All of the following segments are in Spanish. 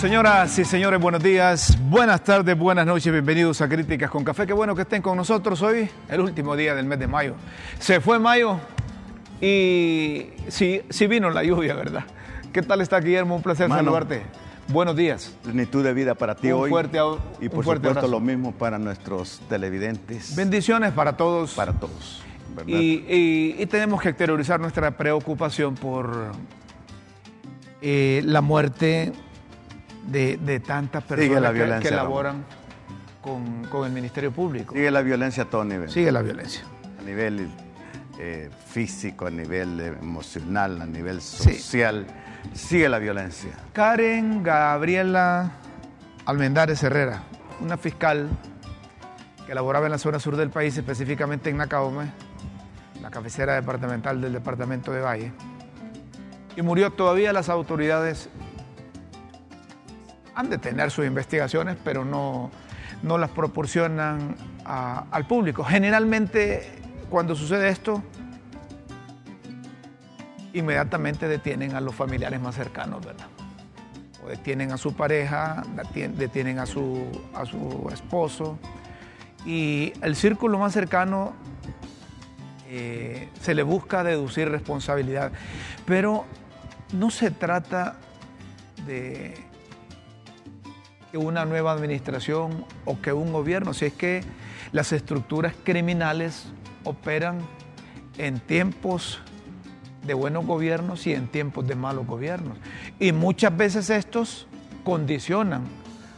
Señoras y señores, buenos días, buenas tardes, buenas noches, bienvenidos a Críticas con Café. Qué bueno que estén con nosotros hoy, el último día del mes de mayo. Se fue mayo y sí, sí vino la lluvia, ¿verdad? ¿Qué tal está Guillermo? Un placer Mano. saludarte. Buenos días. Plenitud de vida para ti Un hoy. fuerte y un por fuerte supuesto abrazo. lo mismo para nuestros televidentes. Bendiciones para todos. Para todos. ¿verdad? Y, y- y tenemos que exteriorizar nuestra preocupación por eh, la muerte de, de tantas personas que- que, Ramón. laboran con, con el Ministerio Público. Sigue la violencia a todo nivel. Sigue la violencia. A nivel eh, físico, a nivel emocional, a nivel social. Sigue la violencia. Karen Gabriela Almendares Herrera, una fiscal que laboraba en la zona sur del país, específicamente en Nacaome, la cabecera departamental del departamento de Valle, y murió. Todavía las autoridades han de tener sus investigaciones, pero no, no las proporcionan al público. Generalmente, cuando sucede esto, inmediatamente detienen a los familiares más cercanos, ¿verdad? O detienen a su pareja, detien- detienen a su, a su esposo. Y el círculo más cercano eh, se le busca deducir responsabilidad. Pero no se trata de que una nueva administración o que un gobierno, si es que las estructuras criminales operan en tiempos de buenos gobiernos y en tiempos de malos gobiernos. Y muchas veces estos condicionan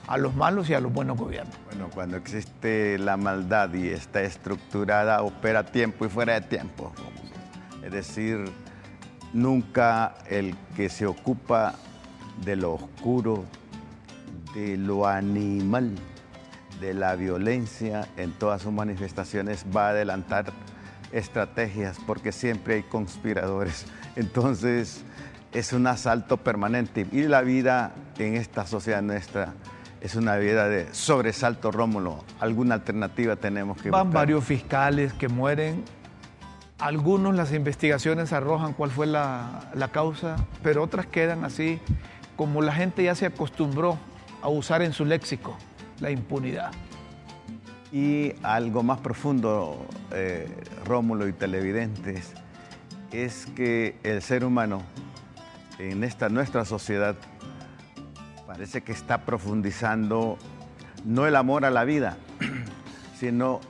a los malos y a los buenos gobiernos. Bueno, cuando existe la maldad y está estructurada, opera a tiempo y fuera de tiempo. Es decir, nunca el que se ocupa de lo oscuro, de lo animal, de la violencia en todas sus manifestaciones va a adelantar estrategias porque siempre hay conspiradores. Entonces es un asalto permanente y la vida en esta sociedad nuestra es una vida de sobresalto, Rómulo. ¿Alguna alternativa tenemos que Van buscar? varios fiscales que mueren. Algunos las investigaciones arrojan cuál fue la, la causa, pero otras quedan así, como la gente ya se acostumbró a usar en su léxico la impunidad. Y algo más profundo, eh, Rómulo y televidentes, es que el ser humano en esta nuestra sociedad parece que está profundizando no el amor a la vida, sino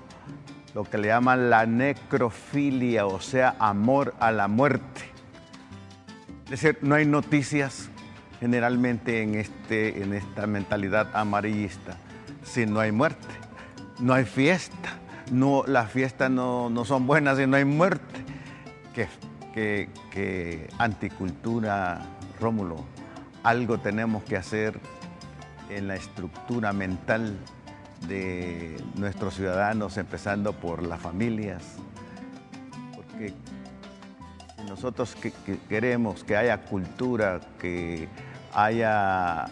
lo que le llaman la necrofilia, o sea, amor a la muerte. Es decir, no hay noticias generalmente en, este, en esta mentalidad amarillista. Si no hay muerte, no hay fiesta, no, las fiestas no, no son buenas si no hay muerte. Que, que, que anticultura, Rómulo, algo tenemos que hacer en la estructura mental de nuestros ciudadanos, empezando por las familias, porque nosotros que queremos que haya cultura, que haya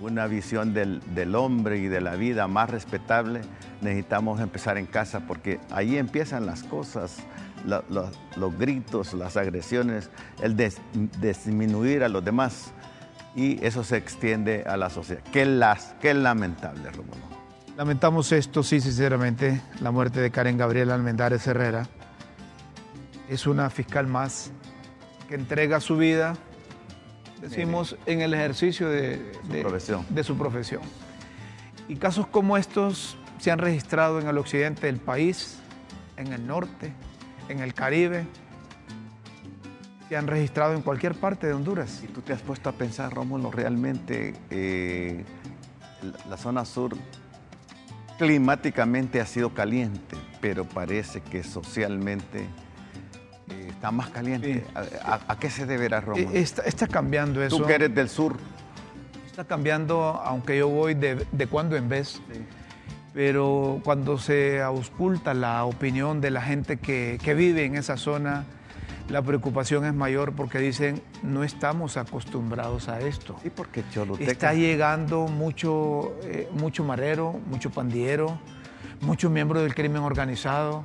una visión del, del hombre y de la vida más respetable, necesitamos empezar en casa porque ahí empiezan las cosas, los gritos, las agresiones, el disminuir a los demás y eso se extiende a la sociedad. Qué, las, qué lamentable, Rómulo. Lamentamos esto, sí, sinceramente, la muerte de Karen Gabriela Almendares Herrera. Es una fiscal más que entrega su vida, decimos, en el ejercicio de, de- profesión. de su profesión. Y casos como estos se han registrado en el occidente del país, en el norte, en el Caribe, se han registrado en cualquier parte de Honduras. ¿Y tú te has puesto a pensar, Rómulo, realmente eh, la zona sur climáticamente ha sido caliente, pero parece que socialmente eh, está más caliente. Sí. ¿A, a- a qué se deberá, Rómulo? Eh, Está, está cambiando eso. tú que eres del sur. Está cambiando, aunque yo voy de, de cuando en vez. Pero cuando se ausculta la opinión de la gente que, que vive en esa zona, la preocupación es mayor porque dicen, no estamos acostumbrados a esto. Sí, porque Choluteca... Está llegando mucho, eh, mucho marero, mucho pandillero, muchos miembros del crimen organizado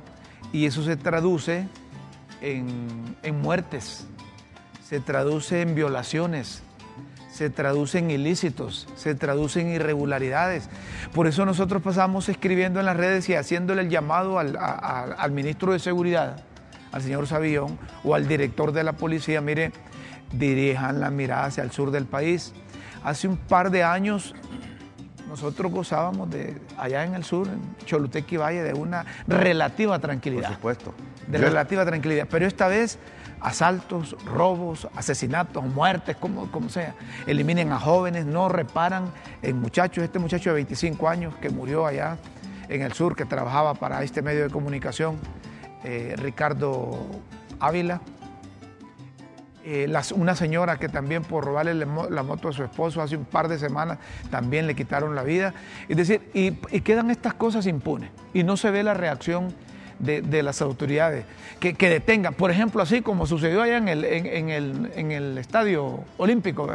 y eso se traduce en, muertes, se traduce en violaciones, se traducen ilícitos, se traducen irregularidades. Por eso nosotros pasamos escribiendo en las redes y haciéndole el llamado al, al ministro de Seguridad, al señor Sabillón, o al director de la policía, mire, dirijan la mirada hacia el sur del país. Hace un par de años nosotros gozábamos de allá en el sur, en Choluteca y Valle, de una relativa tranquilidad. Por supuesto. De relativa tranquilidad. Pero esta vez, asaltos, robos, asesinatos, muertes, como, como sea. Eliminen a jóvenes, no reparan en muchachos. Este muchacho de 25 años que murió allá en el sur, que trabajaba para este medio de comunicación, eh, Ricardo Ávila, eh, una señora que también por robarle la moto a su esposo hace un par de semanas también le quitaron la vida. Es decir, y, quedan estas cosas impunes y no se ve la reacción de, las autoridades que, detengan. Por ejemplo, así como sucedió allá en el, en, el, en el Estadio Olímpico.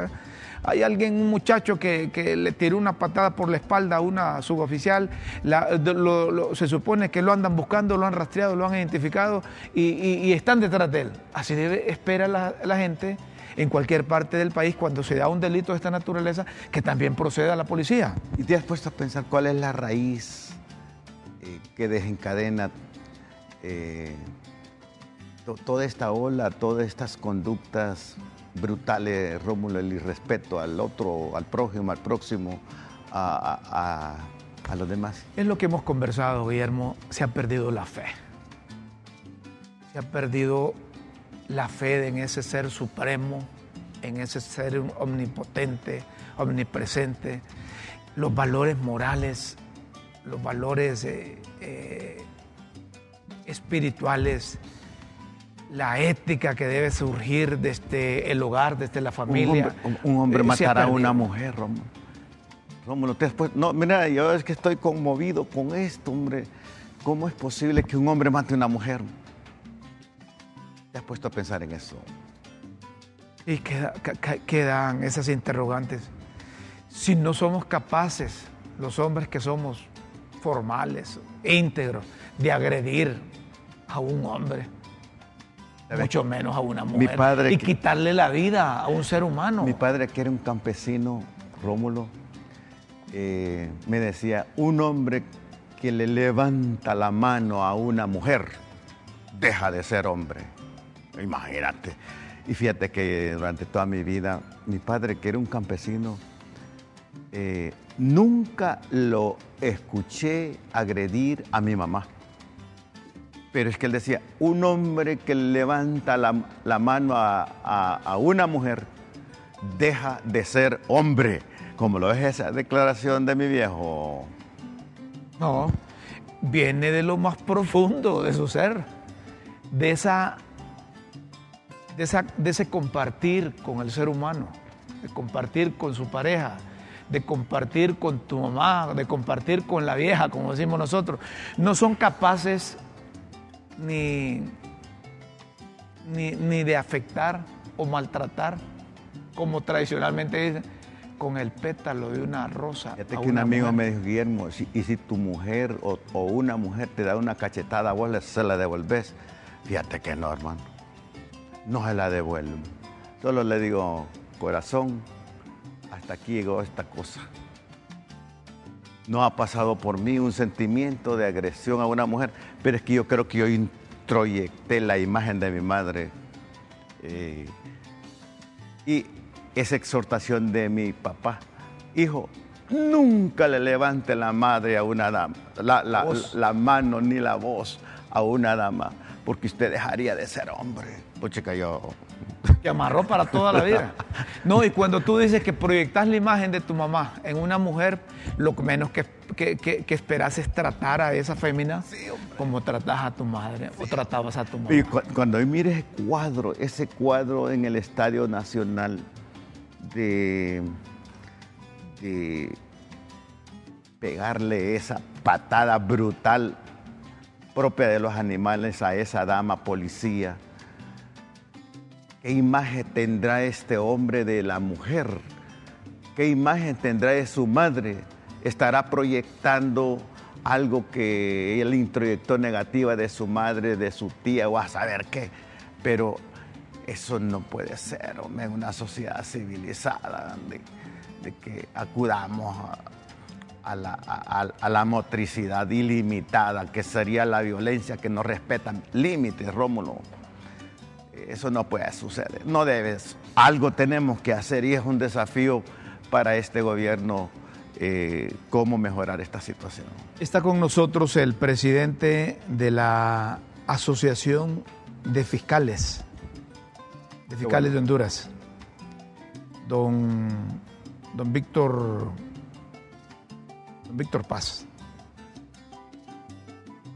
Hay alguien, un muchacho que, le tiró una patada por la espalda a una suboficial, se supone que lo andan buscando, lo han rastreado, lo han identificado y, están detrás de él. Así debe, espera la, gente en cualquier parte del país cuando se da un delito de esta naturaleza que también proceda a la policía. ¿Y te has puesto a pensar cuál es la raíz eh, que desencadena eh, toda esta ola, todas estas conductas brutales, Rómulo, el irrespeto al otro, al prójimo, al próximo, a, los demás. Es lo que hemos conversado, Guillermo, se ha perdido la fe. Se ha perdido la fe en ese ser supremo, en ese ser omnipotente, omnipresente, los valores morales, los valores eh, eh, espirituales la ética que debe surgir desde el hogar, desde la familia. Un hombre, matará a una mujer, Rómulo. Rómulo, te has No, mira, yo es que estoy conmovido con esto, hombre. ¿Cómo es posible que un hombre mate a una mujer? ¿Te has puesto a pensar en eso? Y quedan esas interrogantes. Si no somos capaces, los hombres que somos formales, íntegros, de agredir a un hombre, mucho menos a una mujer. y quitarle la vida a un ser humano. Mi padre, que era un campesino, Rómulo, eh, me decía, un hombre que le levanta la mano a una mujer, deja de ser hombre. Imagínate. Y fíjate que durante toda mi vida, mi padre, que era un campesino, eh, nunca lo escuché agredir a mi mamá. Pero es que él decía, un hombre que levanta la, mano a, una mujer deja de ser hombre, como lo es esa declaración de mi viejo. No, viene de lo más profundo de su ser, de, esa, de, esa, de ese compartir con el ser humano, de compartir con su pareja, de compartir con tu mamá, de compartir con la vieja, como decimos nosotros. No son capaces ni, ni, de afectar o maltratar, como tradicionalmente dicen, con el pétalo de una rosa. Fíjate que un amigo me dijo, Guillermo, y si tu mujer o, una mujer te da una cachetada, vos se la devolves. Fíjate que no, hermano. No se la devuelvo. Solo le digo, corazón, hasta aquí llegó esta cosa no ha pasado por mí un sentimiento de agresión a una mujer, pero es que yo creo que yo introyecté la imagen de mi madre. Eh, y esa exhortación de mi papá, hijo, nunca le levante la madre a una dama, la, la mano ni la voz a una dama, porque usted dejaría de ser hombre. Pues chica, yo que amarró para toda la vida. No, y cuando tú dices que proyectas la imagen de tu mamá en una mujer, lo menos que, que, esperas es tratar a esa fémina como tratas a tu madre o tratabas a tu madre. Y cuando hoy mires ese cuadro, ese cuadro en el Estadio Nacional de, de pegarle esa patada brutal propia de los animales a esa dama policía ¿Qué imagen tendrá este hombre de la mujer? ¿Qué imagen tendrá de su madre? ¿Estará proyectando algo que él introyectó negativa de su madre, de su tía o a saber qué? Pero eso no puede ser, en una sociedad civilizada de, que acudamos a, la, motricidad ilimitada, que sería la violencia que no respeta límites, Rómulo. Eso no puede suceder, no debes. Algo tenemos que hacer y es un desafío para este gobierno eh, cómo mejorar esta situación. Está con nosotros el presidente de la Asociación de Fiscales de fiscales de Honduras, don, don Víctor, don Víctor Paz.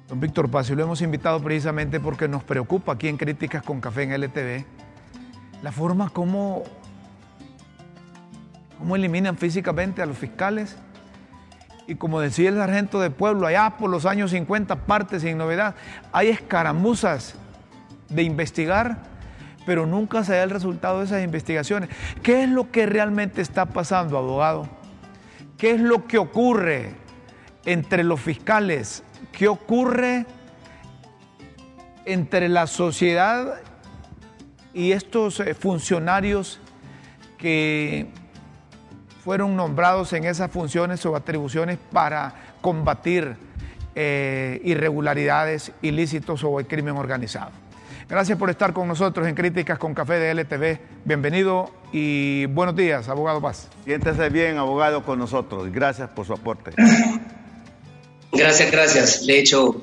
Don Víctor Paz, lo hemos invitado precisamente porque nos preocupa aquí en Críticas con Café en LTV la forma como, como eliminan físicamente a los fiscales. Y como decía el sargento de pueblo, allá por los años 50, partes sin novedad, hay escaramuzas de investigar pero nunca se da el resultado de esas investigaciones. ¿Qué es lo que realmente está pasando, abogado? ¿Qué es lo que ocurre entre los fiscales? ¿Qué ocurre entre la sociedad y estos eh, funcionarios que fueron nombrados en esas funciones o atribuciones para combatir eh, irregularidades, ilícitos o el crimen organizado? Gracias por estar con nosotros en Críticas con Café de LTV. Bienvenido y buenos días, abogado Paz. Siéntese bien, abogado, con nosotros. Gracias por su aporte. Gracias, gracias. De hecho,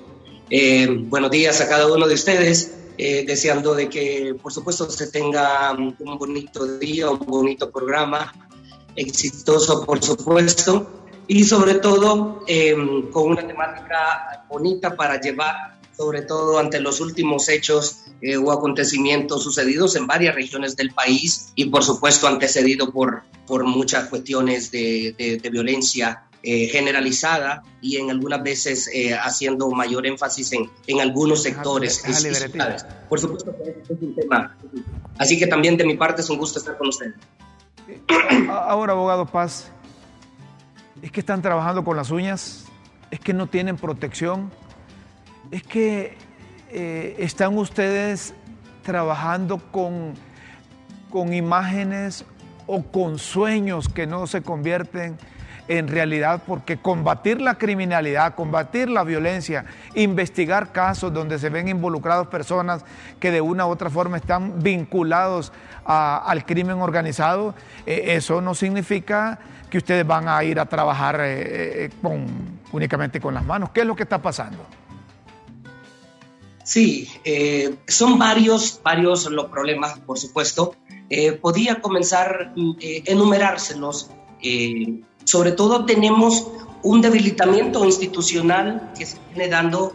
eh, buenos días a cada uno de ustedes. Eh, deseando de que, por supuesto, se tenga un bonito día, un bonito programa, exitoso, por supuesto, y sobre todo eh, con una temática bonita para llevar sobre todo ante los últimos hechos eh, o acontecimientos sucedidos en varias regiones del país y por supuesto antecedido por, por muchas cuestiones de, de, violencia eh, generalizada y en algunas veces eh, haciendo mayor énfasis en, en algunos sectores. por supuesto que es un tema. Así que también de mi parte es un gusto estar con ustedes. Ahora, abogado Paz, es que están trabajando con las uñas, es que no tienen protección, es que eh, están ustedes trabajando con, con imágenes o con sueños que no se convierten en realidad, porque combatir la criminalidad, combatir la violencia, investigar casos donde se ven involucrados personas que de una u otra forma están vinculados al crimen organizado, eh, eso no significa que ustedes van a ir a trabajar eh, únicamente con las manos. ¿Qué es lo que está pasando? Sí, eh, son varios, varios los problemas, por supuesto. Eh, podía comenzar mm, eh, enumerárselos. Eh, sobre todo tenemos un debilitamiento institucional que se viene dando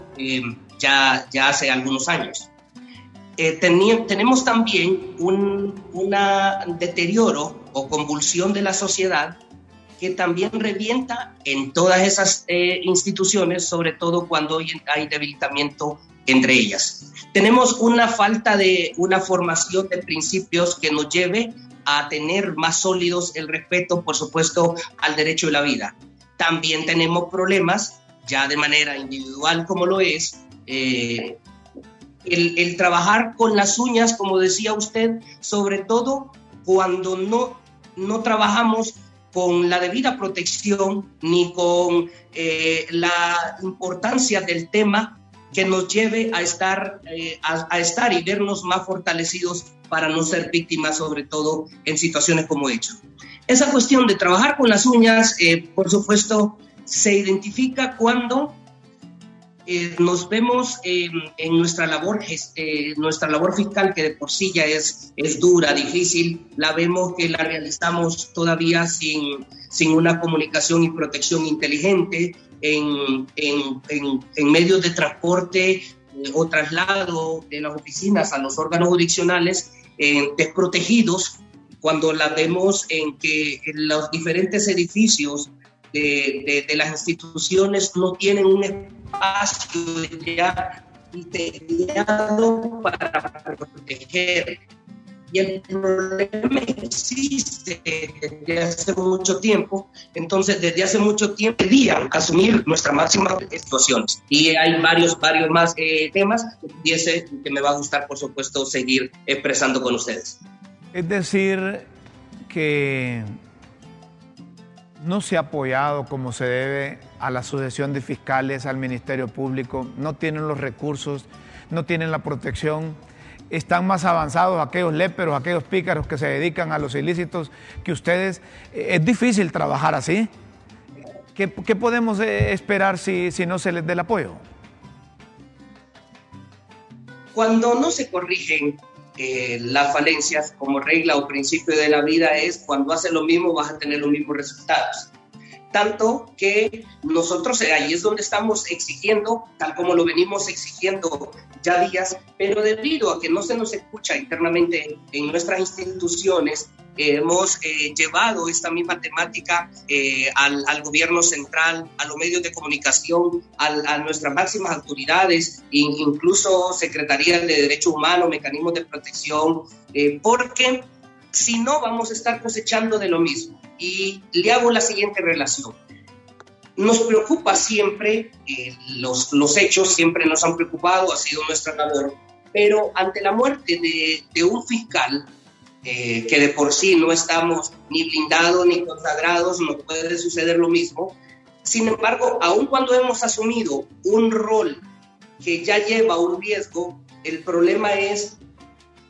ya, ya hace algunos años. tenemos también un deterioro o convulsión de la sociedad que también revienta en todas esas instituciones, sobre todo cuando hay debilitamiento entre ellas. Tenemos una falta de una formación de principios que nos lleve a tener más sólidos el respeto, por supuesto, al derecho de la vida. También tenemos problemas, ya de manera individual como lo es, eh, el, trabajar con las uñas, como decía usted, sobre todo cuando no, no trabajamos con la debida protección ni con eh, la importancia del tema que nos lleve a estar, eh, a, estar y vernos más fortalecidos para no ser víctimas, sobre todo en situaciones como hecho. Esa cuestión de trabajar con las uñas, eh, por supuesto, se identifica cuando eh, nos vemos en nuestra labor, nuestra labor fiscal, que de por sí ya es, es dura, difícil, la vemos que la realizamos todavía sin, sin una comunicación y protección inteligente, en, en, medios de transporte eh, o traslado de las oficinas a los órganos jurisdiccionales eh, desprotegidos cuando la vemos en que los diferentes edificios de, de, las instituciones no tienen un espacio ya para proteger y el problema existe desde hace mucho tiempo, entonces desde hace mucho tiempo querían asumir nuestra máxima situaciones. Y hay varios, varios más eh, temas y ese que me va a gustar, por supuesto, seguir expresando con ustedes. Es decir, que no se ha apoyado como se debe a la Asociación de Fiscales, al Ministerio Público, no tienen los recursos, no tienen la protección, están más avanzados aquellos léperos, aquellos pícaros que se dedican a los ilícitos que ustedes. Es difícil trabajar así. ¿Qué, podemos eh, esperar si, si no se les dé el apoyo? Cuando no se corrigen eh, las falencias como regla o principio de la vida es cuando haces lo mismo vas a tener los mismos resultados. Tanto que nosotros eh, ahí es donde estamos exigiendo, tal como lo venimos exigiendo ya días, pero debido a que no se nos escucha internamente en nuestras instituciones, hemos eh, llevado esta misma temática eh, al, al, gobierno central, a los medios de comunicación, a nuestras máximas autoridades, incluso Secretaría de Derechos Humanos, mecanismos de protección, porque si no vamos a estar cosechando de lo mismo. Y le hago la siguiente relación. Nos preocupa siempre, los, los hechos siempre nos han preocupado, ha sido nuestra labor, pero ante la muerte de, de un fiscal, eh, que de por sí no estamos ni blindados ni consagrados, no puede suceder lo mismo. Sin embargo, aun cuando hemos asumido un rol que ya lleva un riesgo, el problema es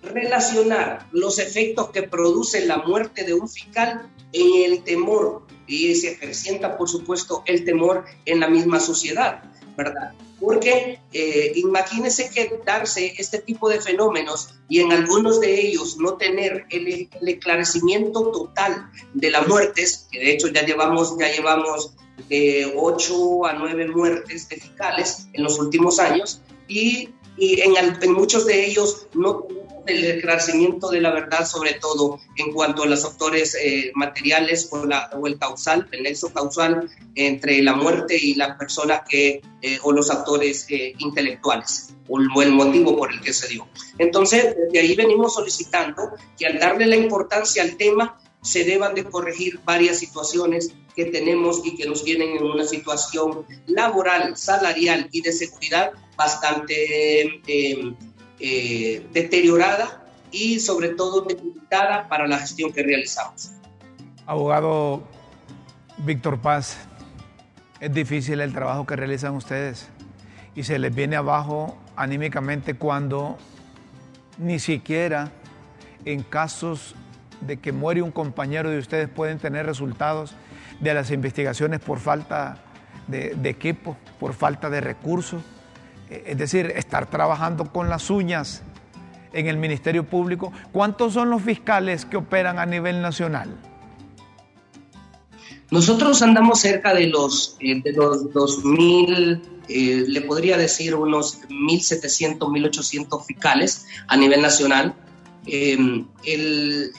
relacionar los efectos que produce la muerte de un fiscal en el temor y se acrecienta, por supuesto, el temor en la misma sociedad, ¿verdad? porque eh, imagínense que darse este tipo de fenómenos y en algunos de ellos no tener el, esclarecimiento total de las muertes, que de hecho ya llevamos, ya llevamos eh, 8 a 9 muertes de fiscales en los últimos años y, y en, muchos de ellos no el esclarecimiento de la verdad, sobre todo en cuanto a los autores eh, materiales o, la, o, el causal, el nexo causal entre la muerte y las personas que, eh, o los actores eh, intelectuales, o el, motivo por el que se dio. Entonces, de ahí venimos solicitando que al darle la importancia al tema, se deban de corregir varias situaciones que tenemos y que nos tienen en una situación laboral, salarial y de seguridad bastante eh, deteriorada y sobre todo debilitada para la gestión que realizamos. Abogado Víctor Paz, es difícil el trabajo que realizan ustedes y se les viene abajo anímicamente cuando ni siquiera en casos de que muere un compañero de ustedes pueden tener resultados de las investigaciones por falta de, equipo, por falta de recursos eh, es decir, estar trabajando con las uñas en el Ministerio Público. ¿Cuántos son los fiscales que operan a nivel nacional? Nosotros andamos cerca de los, eh, de los 2.000, eh, le podría decir unos 1.700, 1.800 fiscales a nivel nacional. El,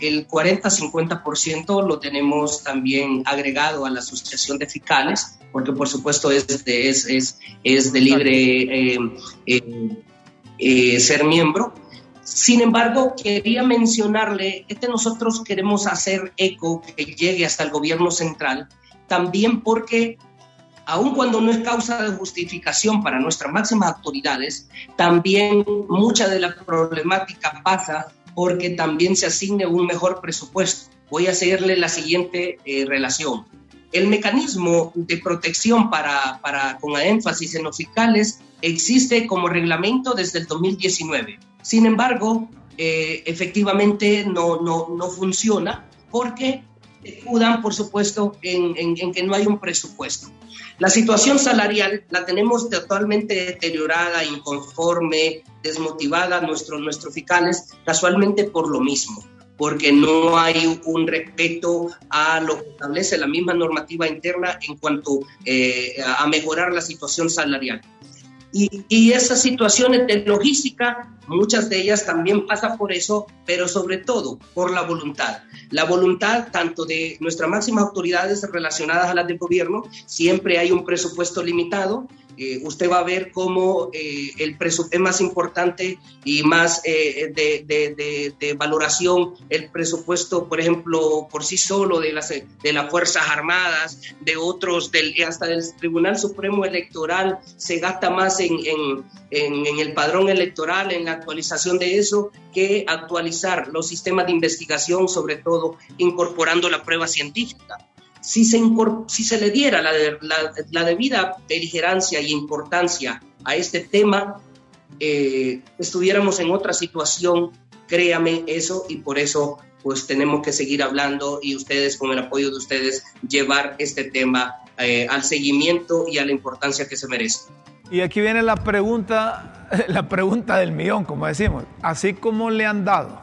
el 40-50% lo tenemos también agregado a la Asociación de Fiscales porque por supuesto es de, es, es, es de libre eh, eh, eh, ser miembro. Sin embargo, quería mencionarle, este nosotros queremos hacer eco que llegue hasta el gobierno central, también porque aun cuando no es causa de justificación para nuestras máximas autoridades, también mucha de la problemática pasa porque también se asigne un mejor presupuesto. Voy a hacerle la siguiente relación. El mecanismo de protección para, para, con énfasis en los fiscales existe como reglamento desde el 2019. Sin embargo, eh, efectivamente no, no, no, funciona porque acudan, por supuesto, en, que no hay un presupuesto. La situación salarial la tenemos totalmente deteriorada, inconforme, desmotivada nuestros, nuestros fiscales, casualmente por lo mismo porque no hay un respeto a lo que establece la misma normativa interna en cuanto eh, a mejorar la situación salarial. Y, esas situaciones de logística, muchas de ellas también pasan por eso, pero sobre todo por la voluntad. La voluntad tanto de nuestras máximas autoridades relacionadas a las del gobierno, siempre hay un presupuesto limitado, eh, usted va a ver cómo eh, el presupuesto es más importante y más eh, de, valoración el presupuesto, por ejemplo, por sí solo de las, de las Fuerzas Armadas, de otros, del, hasta del Tribunal Supremo Electoral, se gasta más en, en, en el padrón electoral, en la actualización de eso, que actualizar los sistemas de investigación, sobre todo incorporando la prueba científica si se, le diera la, la, debida beligerancia y importancia a este tema, eh, estuviéramos en otra situación, créame eso, y por eso pues tenemos que seguir hablando y ustedes, con el apoyo de ustedes, llevar este tema eh, al seguimiento y a la importancia que se merece. Y aquí viene la pregunta, la pregunta del millón, como decimos. Así como le han dado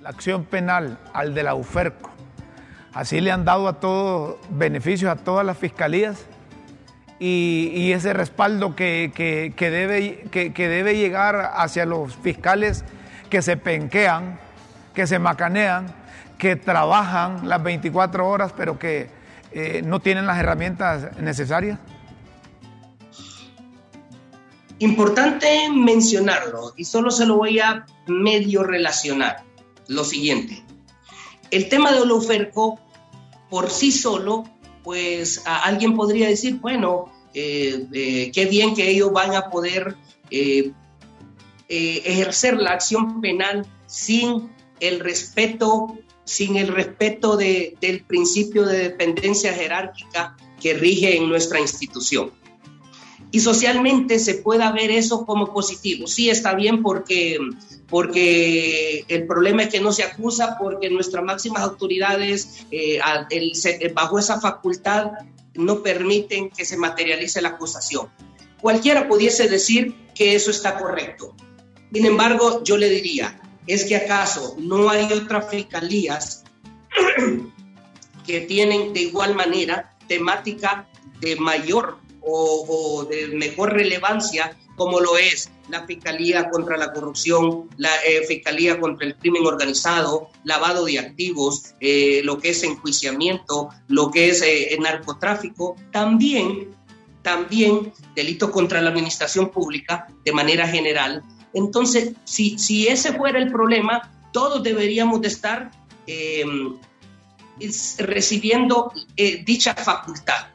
la acción penal al de la UFERCO, Así le han dado a todos beneficios a todas las fiscalías y, ese respaldo que, debe, que, debe llegar hacia los fiscales que se penquean, que se macanean, que trabajan las 24 horas pero que eh, no tienen las herramientas necesarias. Importante mencionarlo y solo se lo voy a medio relacionar. Lo siguiente. El tema de Oloferco por sí solo, pues alguien podría decir, bueno, eh, eh, qué bien que ellos van a poder eh, ejercer la acción penal sin el respeto, sin el respeto del principio de dependencia jerárquica que rige en nuestra institución y socialmente se pueda ver eso como positivo. Sí, está bien porque, porque el problema es que no se acusa porque nuestras máximas autoridades eh, bajo esa facultad no permiten que se materialice la acusación. Cualquiera pudiese decir que eso está correcto. Sin embargo, yo le diría, ¿es que acaso no hay otras fiscalías que tienen de igual manera temática de mayor o, de mejor relevancia como lo es la Fiscalía contra la Corrupción, la eh, Fiscalía contra el Crimen Organizado, lavado de activos, eh, lo que es enjuiciamiento, lo que es eh, narcotráfico, también, también delitos contra la administración pública de manera general. Entonces, si, si ese fuera el problema, todos deberíamos de estar recibiendo dicha facultad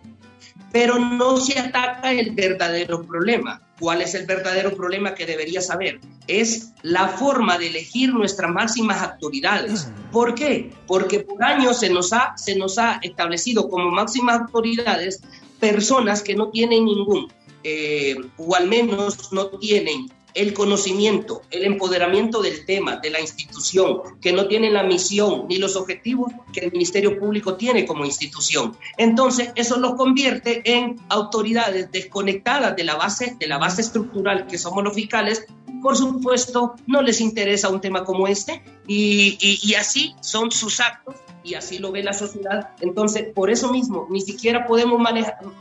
pero no se ataca el verdadero problema. ¿Cuál es el verdadero problema que debería saber? Es la forma de elegir nuestras máximas autoridades. ¿Por qué? Porque por años se nos ha, se nos ha establecido como máximas autoridades personas que no tienen ningún, eh, o al menos no tienen el conocimiento, el empoderamiento del tema, de la institución, que no tiene la misión ni los objetivos que el Ministerio Público tiene como institución. Entonces, eso los convierte en autoridades desconectadas de la base, de la base estructural que somos los fiscales. Por supuesto, no les interesa un tema como este y, y así son sus actos y así lo ve la sociedad. Entonces, por eso mismo, ni siquiera podemos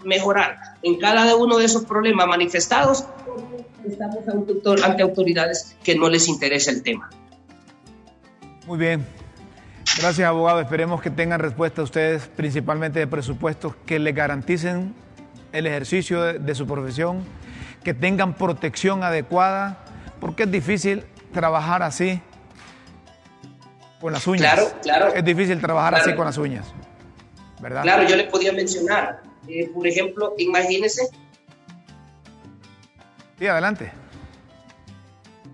mejorar en cada uno de esos problemas manifestados estamos ante autoridades que no les interesa el tema. Muy bien. Gracias, abogado. Esperemos que tengan respuesta a ustedes, principalmente de presupuestos que les garanticen el ejercicio de, su profesión, que tengan protección adecuada, porque es difícil trabajar así con las uñas. Claro, claro. Es difícil trabajar así con las uñas, ¿verdad? Claro, yo le podía mencionar, eh, por ejemplo, imagínese Sí, adelante.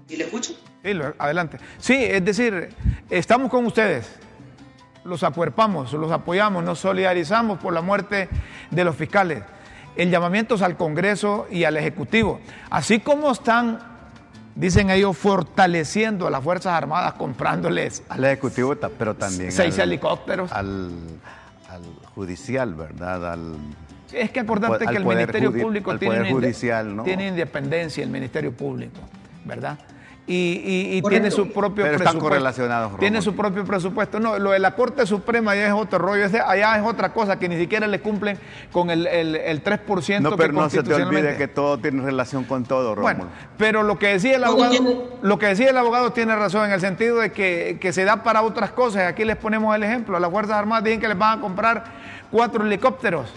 ¿Y le escucho? Sí, adelante. Sí, es decir, estamos con ustedes, los acuerpamos, los apoyamos, nos solidarizamos por la muerte de los fiscales. El llamamiento es al Congreso y al Ejecutivo. Así como están, dicen ellos, fortaleciendo a las Fuerzas Armadas, comprándoles. Al Ejecutivo, pero también. Seis helicópteros. Al, al judicial, ¿verdad? Al es que acordarte que el Ministerio Público tiene, tiene, independencia, el Ministerio Público, ¿verdad? Y, tiene su propio pero Están correlacionados, Tiene su propio presupuesto. No, lo de la Corte Suprema ya es otro rollo. allá es otra cosa que ni siquiera le cumplen con el, el, el 3% no, pero no se te olvide que todo tiene relación con todo, Rómulo. Bueno, pero lo que decía el abogado, lo que decía el abogado tiene razón en el sentido de que, que se da para otras cosas. Aquí les ponemos el ejemplo. A las Fuerzas Armadas dicen que les van a comprar cuatro helicópteros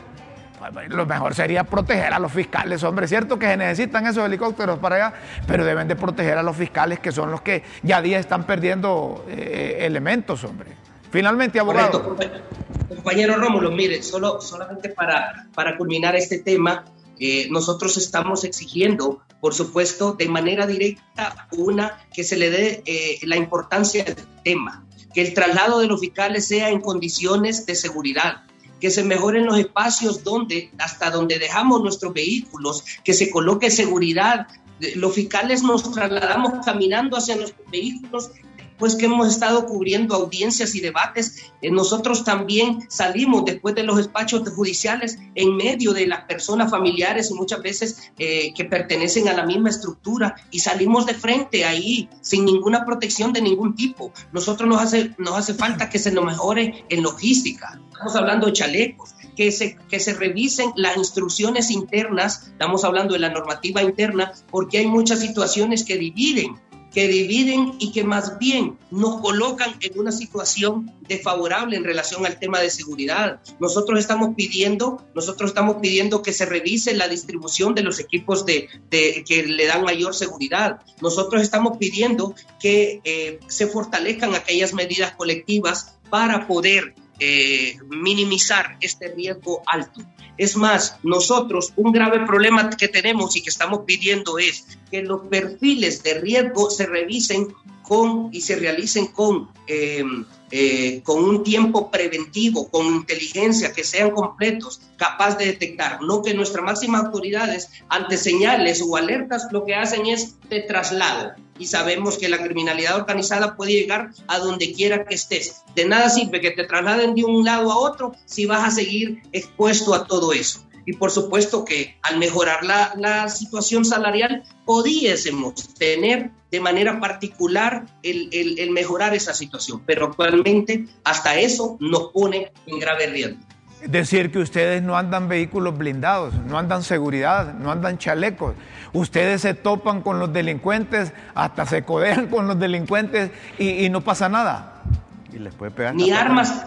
lo mejor sería proteger a los fiscales, hombre. Cierto que se necesitan esos helicópteros para allá, pero deben de proteger a los fiscales que son los que ya día están perdiendo eh, elementos, hombre. Finalmente, abogado. compañero Rómulo, mire, solo, solamente para, para culminar este tema, eh, nosotros estamos exigiendo, por supuesto, de manera directa, una, que se le dé eh, la importancia del tema, que el traslado de los fiscales sea en condiciones de seguridad, que se mejoren los espacios donde, hasta donde dejamos nuestros vehículos, que se coloque seguridad. Los fiscales nos trasladamos caminando hacia nuestros vehículos pues que hemos estado cubriendo audiencias y debates, eh, nosotros también salimos después de los despachos judiciales en medio de las personas familiares y muchas veces eh, que pertenecen a la misma estructura y salimos de frente ahí sin ninguna protección de ningún tipo. Nosotros nos hace, nos hace falta que se nos mejore en logística. Estamos hablando de chalecos, que se, que se revisen las instrucciones internas, estamos hablando de la normativa interna, porque hay muchas situaciones que dividen que dividen y que más bien nos colocan en una situación desfavorable en relación al tema de seguridad. Nosotros estamos pidiendo, nosotros estamos pidiendo que se revise la distribución de los equipos de, que le dan mayor seguridad. Nosotros estamos pidiendo que eh, se fortalezcan aquellas medidas colectivas para poder eh, minimizar este riesgo alto. Es más, nosotros un grave problema que tenemos y que estamos pidiendo es que los perfiles de riesgo se revisen con y se realicen con, em, eh, con un tiempo preventivo, con inteligencia, que sean completos, capaz de detectar, no que nuestras máximas autoridades ante señales o alertas lo que hacen es de traslado. Y sabemos que la criminalidad organizada puede llegar a donde quiera que estés. De nada sirve que te trasladen de un lado a otro si vas a seguir expuesto a todo eso y por supuesto que al mejorar la, la situación salarial pudiésemos tener de manera particular el, el, el, mejorar esa situación, pero actualmente hasta eso nos pone en grave riesgo. Es decir, que ustedes no andan vehículos blindados, no andan seguridad, no andan chalecos. Ustedes se topan con los delincuentes, hasta se codean con los delincuentes y, y no pasa nada. Y les puede pegar. Ni armas,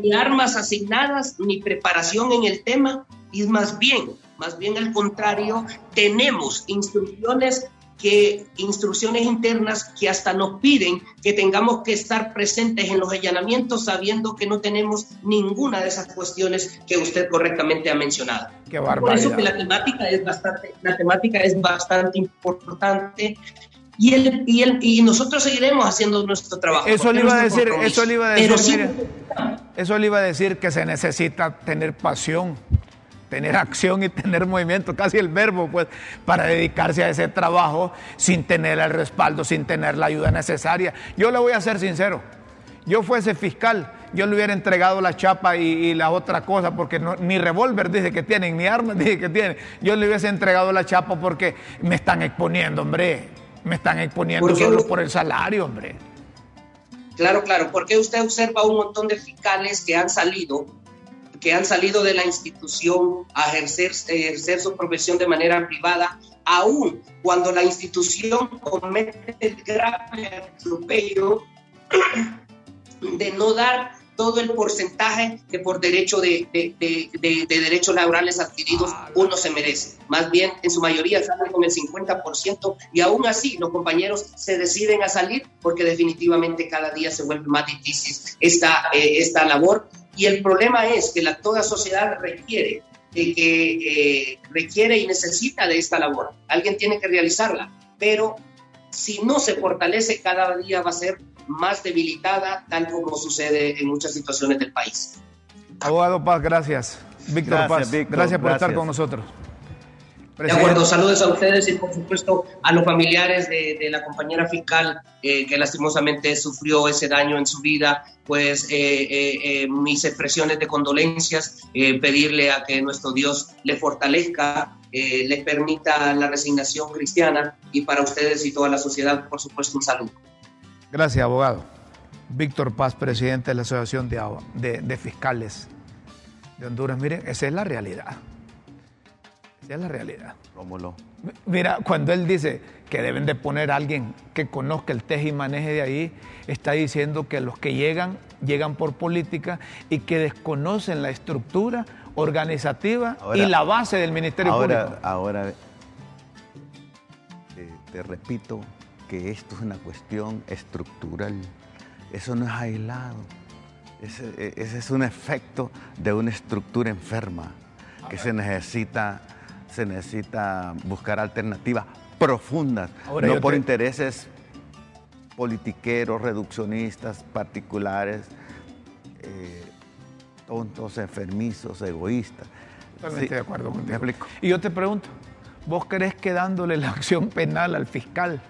ni armas asignadas, ni preparación en el tema, y más bien, más bien al contrario, tenemos instrucciones que instrucciones internas que hasta nos piden que tengamos que estar presentes en los allanamientos sabiendo que no tenemos ninguna de esas cuestiones que usted correctamente ha mencionado. Qué Por eso que la temática es bastante, la temática es bastante importante y, el, y, el, y nosotros seguiremos haciendo nuestro trabajo. Eso le iba a decir, eso le iba a decir, eso le iba a decir que se necesita tener pasión tener acción y tener movimiento, casi el verbo, pues, para dedicarse a ese trabajo sin tener el respaldo, sin tener la ayuda necesaria. Yo le voy a ser sincero, yo fuese fiscal, yo le hubiera entregado la chapa y, la otra cosa, porque ni revólver dice que tienen, ni armas dice que tienen. Yo le hubiese entregado la chapa porque me están exponiendo, hombre. Me están exponiendo solo por el salario, hombre. Claro, claro, porque usted observa un montón de fiscales que han salido que han salido de la institución a ejercer, ejercer su profesión de manera privada, aún cuando la institución comete el grave atropello de no dar todo el porcentaje que por derecho de, de, de, derechos laborales adquiridos uno se merece. Más bien, en su mayoría salen con el 50% y aún así los compañeros se deciden a salir porque definitivamente cada día se vuelve más difícil esta, eh, esta labor y el problema es que la, toda sociedad requiere de que eh, requiere y necesita de esta labor. Alguien tiene que realizarla, pero si no se fortalece, cada día va a ser más debilitada, tal como sucede en muchas situaciones del país. Abogado Paz, gracias. Víctor Paz, gracias por estar con nosotros. De acuerdo, saludos a ustedes y por supuesto a los familiares de, la compañera fiscal eh, que lastimosamente sufrió ese daño en su vida, pues eh, eh, mis expresiones de condolencias, pedirle a que nuestro Dios le fortalezca, les permita la resignación cristiana y para ustedes y toda la sociedad, por supuesto, un saludo. Gracias, abogado. Víctor Paz, presidente de la Asociación de, de Fiscales de Honduras. Miren, esa es la realidad. Esa es la realidad. Rómulo. Mira, cuando él dice que deben de poner a alguien que conozca el teje y maneje de ahí, está diciendo que los que llegan, llegan por política y que desconocen la estructura organizativa y la base del Ministerio ahora, Público. Ahora, eh, te repito que esto es una cuestión estructural. Eso no es aislado. Ese, ese es un efecto de una estructura enferma que se necesita se necesita buscar alternativas profundas, no por intereses politiqueros, reduccionistas, particulares, eh, tontos, enfermizos, egoístas. Totalmente de acuerdo contigo. Y yo te pregunto, ¿vos crees que dándole la acción penal al fiscal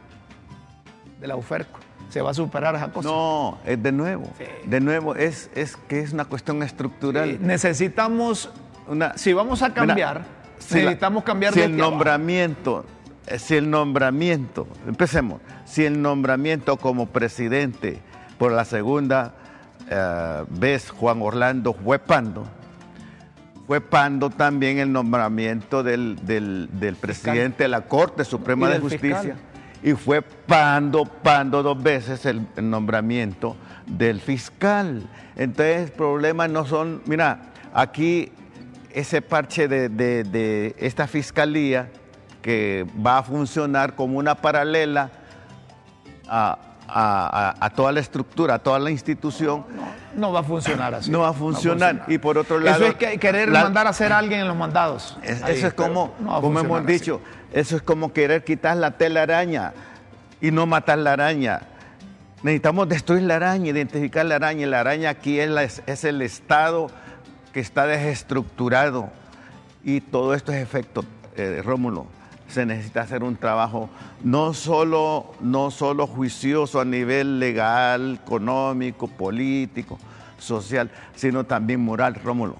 de la UFERCO se va a superar esa cosa? No, es de nuevo. De nuevo, es, es que es una cuestión estructural. Necesitamos, una, si vamos a cambiar si necesitamos cambiar si el nombramiento, eh, si el nombramiento, empecemos, si el nombramiento como presidente por la segunda eh, vez Juan Orlando fue Pando, fue Pando también el nombramiento del, presidente de la Corte Suprema de Justicia. Y fue Pando, Pando dos veces el, el nombramiento del fiscal. Entonces, problemas no son, mira, aquí ese parche de, esta fiscalía que va a funcionar como una paralela a, toda la estructura, a toda la institución. No, va a funcionar así. No va a funcionar. Y por otro lado. Eso es que querer mandar a hacer a alguien en los mandados. eso es como, como hemos dicho, eso es como querer quitar la telaraña y no matar la araña. Necesitamos destruir la araña, identificar la araña. Y la araña aquí es, es el Estado que está desestructurado y todo esto es efecto, eh, Rómulo. Se necesita hacer un trabajo no solo, no solo juicioso a nivel legal, económico, político, social, sino también moral, Rómulo.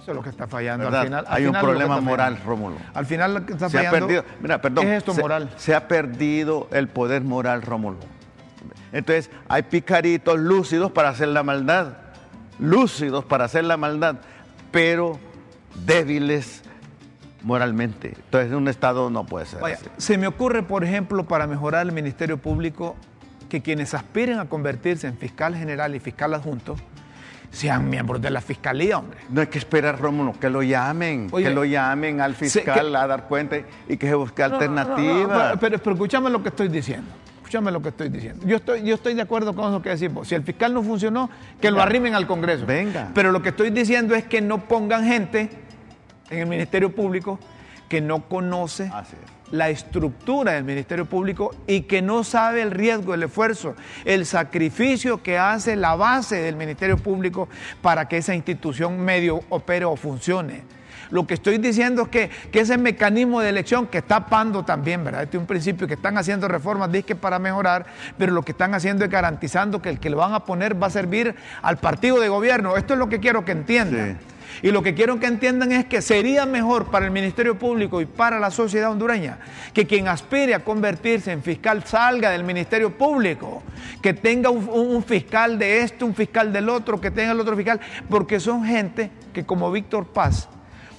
Eso es lo que está fallando. Al final, Hay un problema moral, Rómulo. Al final lo que está fallando. perdido, mira, perdón, es esto moral? Se ha perdido el poder moral, Rómulo. Entonces, hay picaritos lúcidos para hacer la maldad lúcidos para hacer la maldad, pero débiles moralmente. Entonces, un Estado no puede ser así. Se me ocurre, por ejemplo, para mejorar el Ministerio Público, que quienes aspiren a convertirse en fiscal general y fiscal adjunto sean miembros de la fiscalía, hombre. No hay que esperar, Rómulo, que lo llamen, que lo llamen al fiscal a dar cuenta y que se busque alternativas. pero, pero escúchame lo que estoy diciendo escúchame lo que estoy diciendo. Yo estoy, yo estoy de acuerdo con lo que decimos. Si el fiscal no funcionó, que lo arrimen al Congreso. Venga. Pero lo que estoy diciendo es que no pongan gente en el Ministerio Público que no conoce la estructura del Ministerio Público y que no sabe el riesgo, el esfuerzo, el sacrificio que hace la base del Ministerio Público para que esa institución medio opere o funcione. Lo que estoy diciendo es que, ese mecanismo de elección que está pando también, ¿verdad? Este es un principio que están haciendo reformas, que para mejorar, pero lo que están haciendo es garantizando que el que lo van a poner va a servir al partido de gobierno. Esto es lo que quiero que entiendan. Y lo que quiero que entiendan es que sería mejor para el Ministerio Público y para la sociedad hondureña que quien aspire a convertirse en fiscal salga del Ministerio Público, que tenga un, fiscal de esto, un fiscal del otro, que tenga el otro fiscal, porque son gente que como Víctor Paz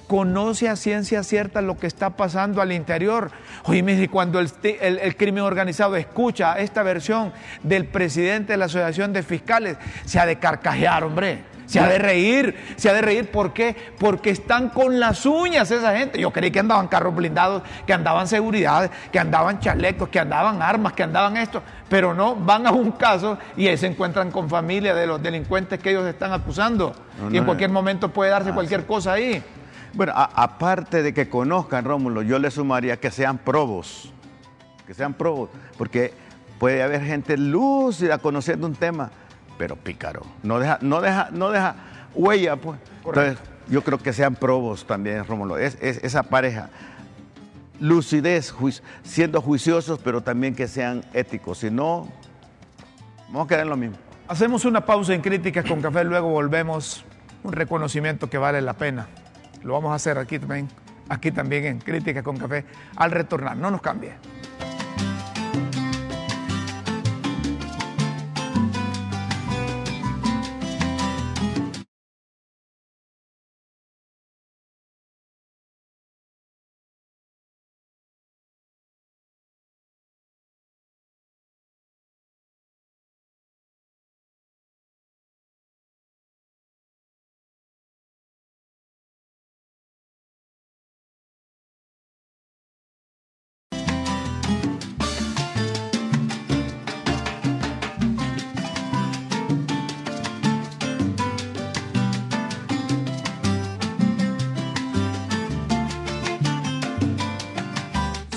conoce a ciencia cierta lo que está pasando al interior. Oye, cuando el, el, crimen organizado escucha esta versión del presidente de la Asociación de Fiscales, se ha de carcajear, hombre. Se ha de reír, se ha de reír. ¿Por qué? Porque están con las uñas esa gente. Yo creí que andaban carros blindados, que andaban seguridad, que andaban chalecos, que andaban armas, que andaban esto. Pero no, van a un caso y ahí se encuentran con familia de los delincuentes que ellos están acusando. y en cualquier momento puede darse cualquier cosa ahí. Bueno, aparte de que conozcan, Rómulo, yo le sumaría que sean probos, que sean probos, porque puede haber gente lúcida conociendo un tema, pero pícaro, no deja, no deja, no deja huella, pues. Entonces, yo creo que sean probos también, Rómulo, es, esa pareja. Lucidez, siendo juiciosos, pero también que sean éticos, si no, vamos a quedar en lo mismo. Hacemos una pausa en críticas con café, luego volvemos. Un reconocimiento que vale la pena. Lo vamos a hacer aquí también, aquí también en Crítica con Café al retornar. No nos cambie.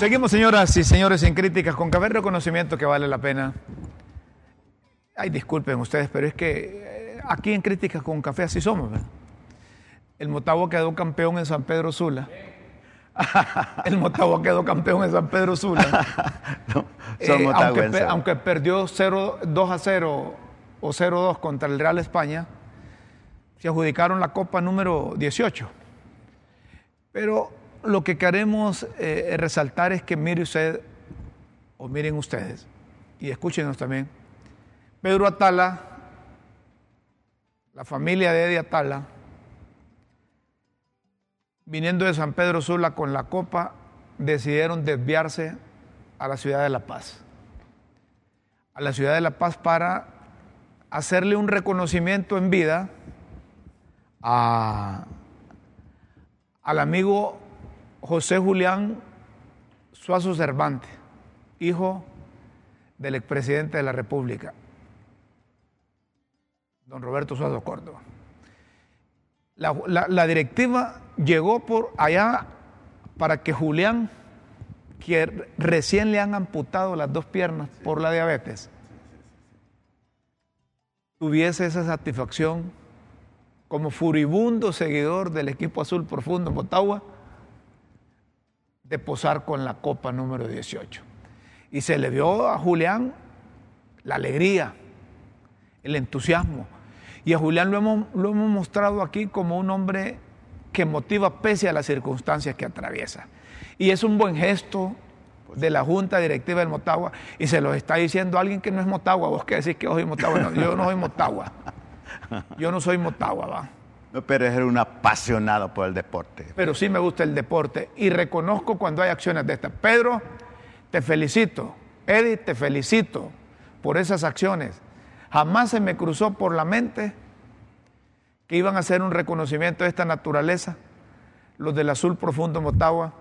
Seguimos, señoras y señores, en críticas con café reconocimiento que vale la pena. Ay, disculpen ustedes, pero es que eh, aquí en críticas con café así somos. ¿verdad? El Motagua quedó campeón en San Pedro Sula. El Motagua quedó campeón en San Pedro Sula. No, Eh, aunque, aunque perdió 0, 2 a 0 o 0-2 contra el Real España, se adjudicaron la Copa número 18. Pero lo que queremos eh, resaltar es que mire usted, o miren ustedes, y escúchenos también, Pedro Atala, la familia de Eddie Atala, viniendo de San Pedro Sula con la copa, decidieron desviarse a la ciudad de La Paz. A la ciudad de La Paz para hacerle un reconocimiento en vida a, al amigo José Julián Suazo Cervantes, hijo del expresidente de la República, don Roberto Suazo Córdoba. La, la- directiva llegó por allá para que Julián, que recién le han amputado las dos piernas por la diabetes, tuviese esa satisfacción como furibundo seguidor del equipo azul profundo en Motagua posar con la copa número 18. Y se le vio a Julián la alegría, el entusiasmo. Y a Julián lo hemos, lo hemos mostrado aquí como un hombre que motiva pese a las circunstancias que atraviesa. Y es un buen gesto de la Junta Directiva del Motagua y se lo está diciendo alguien que no es Motagua. Vos que decís que soy Motagua. Yo no soy Motagua. Yo no soy Motagua, va. Pero es un apasionado por el deporte. Pero sí me gusta el deporte y reconozco cuando hay acciones de estas. Pedro, te felicito. Eddie, te felicito por esas acciones. Jamás se me cruzó por la mente que iban a hacer un reconocimiento de esta naturaleza los del Azul Profundo Motagua,